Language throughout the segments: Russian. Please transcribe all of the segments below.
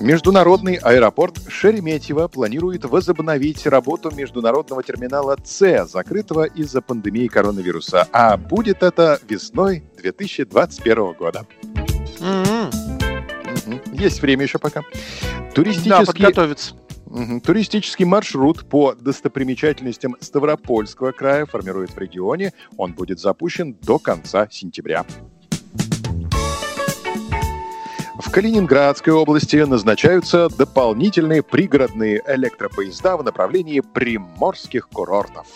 Международный аэропорт Шереметьево планирует возобновить работу международного терминала С, закрытого из-за пандемии коронавируса. А будет это весной 2021 года. Mm-hmm. Есть время еще пока. Туристический... Да, подготовиться. Туристический маршрут по достопримечательностям Ставропольского края формирует в регионе. Он будет запущен до конца сентября. Калининградской области назначаются дополнительные пригородные электропоезда в направлении приморских курортов.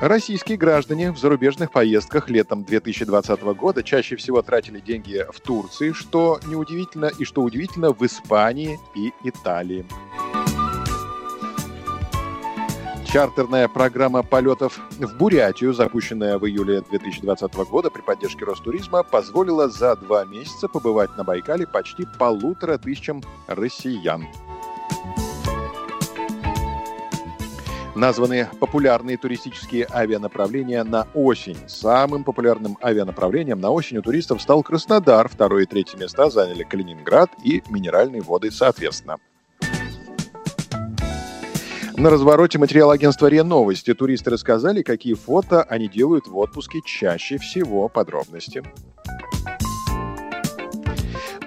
Российские граждане в зарубежных поездках летом 2020 года чаще всего тратили деньги в Турции, что неудивительно и что удивительно в Испании и Италии. Чартерная программа полетов в Бурятию, запущенная в июле 2020 года при поддержке Ростуризма, позволила за два месяца побывать на Байкале почти полутора тысячам россиян. Названы популярные туристические авианаправления на осень. Самым популярным авианаправлением на осень у туристов стал Краснодар. Второе и третье места заняли Калининград и Минеральные воды соответственно. На развороте материал агентства РИА Новости туристы рассказали, какие фото они делают в отпуске чаще всего. Подробности.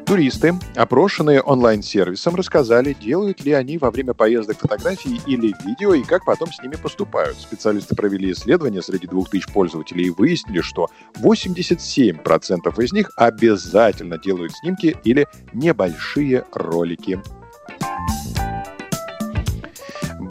Туристы, опрошенные онлайн-сервисом, рассказали, делают ли они во время поездок фотографии или видео и как потом с ними поступают. Специалисты провели исследование среди 2000 пользователей и выяснили, что 87% из них обязательно делают снимки или небольшие ролики.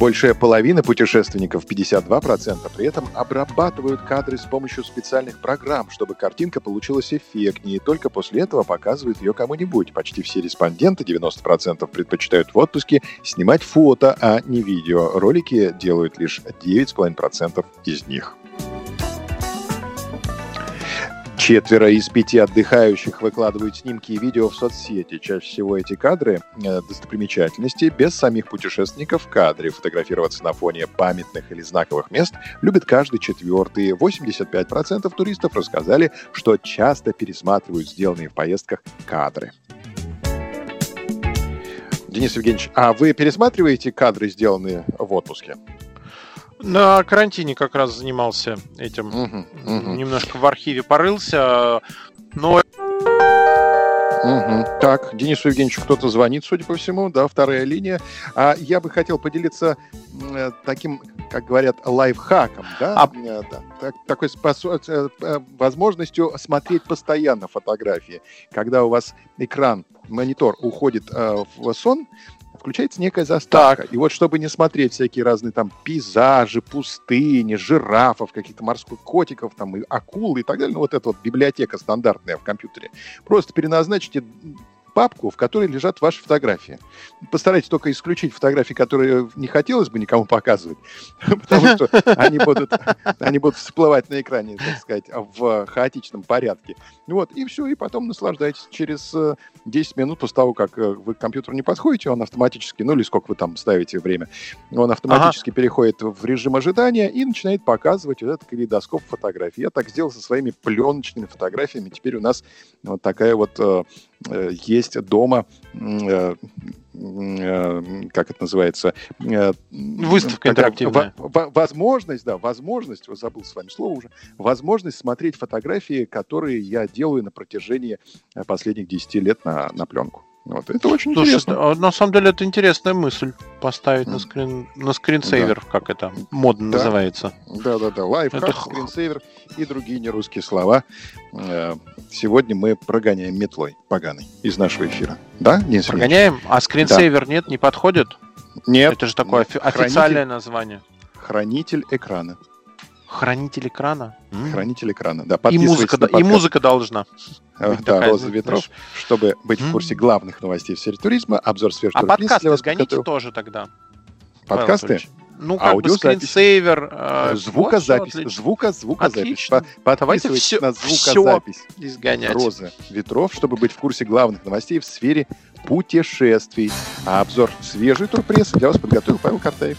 Большая половина путешественников, 52%, при этом обрабатывают кадры с помощью специальных программ, чтобы картинка получилась эффектнее, и только после этого показывают ее кому-нибудь. Почти все респонденты, 90%, предпочитают в отпуске снимать фото, а не видео. Ролики делают лишь 9,5% из них. Четверо из пяти отдыхающих выкладывают снимки и видео в соцсети. Чаще всего эти кадры э, достопримечательности без самих путешественников в кадре. Фотографироваться на фоне памятных или знаковых мест любит каждый четвертый. 85% туристов рассказали, что часто пересматривают сделанные в поездках кадры. Денис Евгеньевич, а вы пересматриваете кадры, сделанные в отпуске? На карантине как раз занимался этим. Угу, угу. Немножко в архиве порылся, но... Угу. Так, Денису Евгеньевичу кто-то звонит, судя по всему, да, вторая линия. А я бы хотел поделиться э, таким, как говорят, лайфхаком, да, а... э, да так, такой спос... э, возможностью смотреть постоянно фотографии. Когда у вас экран, монитор уходит э, в сон, включается некая заставка. Так. И вот чтобы не смотреть всякие разные там пейзажи, пустыни, жирафов, каких-то морских котиков, там, и акул и так далее, ну вот эта вот библиотека стандартная в компьютере, просто переназначите папку, в которой лежат ваши фотографии. Постарайтесь только исключить фотографии, которые не хотелось бы никому показывать, потому что они будут, они будут всплывать на экране, так сказать, в хаотичном порядке. Вот, и все, и потом наслаждайтесь. Через 10 э, минут после того, как э, вы к компьютеру не подходите, он автоматически, ну или сколько вы там ставите время, он автоматически ага. переходит в режим ожидания и начинает показывать вот этот калейдоскоп фотографий. Я так сделал со своими пленочными фотографиями. Теперь у нас вот такая вот э, есть дома как это называется? Выставка интерактивная. Возможность, да, возможность, забыл с вами слово уже, возможность смотреть фотографии, которые я делаю на протяжении последних 10 лет на, на пленку. Вот, это очень Слушай, интересно. А, на самом деле это интересная мысль поставить mm. на, скрин, на скринсейвер, да. как это модно да. называется. Да-да-да, лайфхак, это... скринсейвер и другие нерусские слова. Э, сегодня мы прогоняем метлой поганой из нашего эфира. Да, Денис Прогоняем? А скринсейвер да. нет, не подходит? Нет. Это же такое официальное Хранитель... название. Хранитель экрана. Хранитель экрана? Хранитель экрана, да. И музыка, и музыка должна. Э, да, «Роза ветров», чтобы быть в курсе главных новостей в сфере туризма, обзор свежих А подкасты сгоните тоже тогда. Подкасты? Ну, как бы скринсейвер. Э, звукозапись. Вот, звука, звукозапись. Отлично. По Давайте все, на звукозапись. Все изгонять. Розы ветров, чтобы быть в курсе главных новостей в сфере путешествий. А обзор свежей турпрессы для вас подготовил Павел Картаев.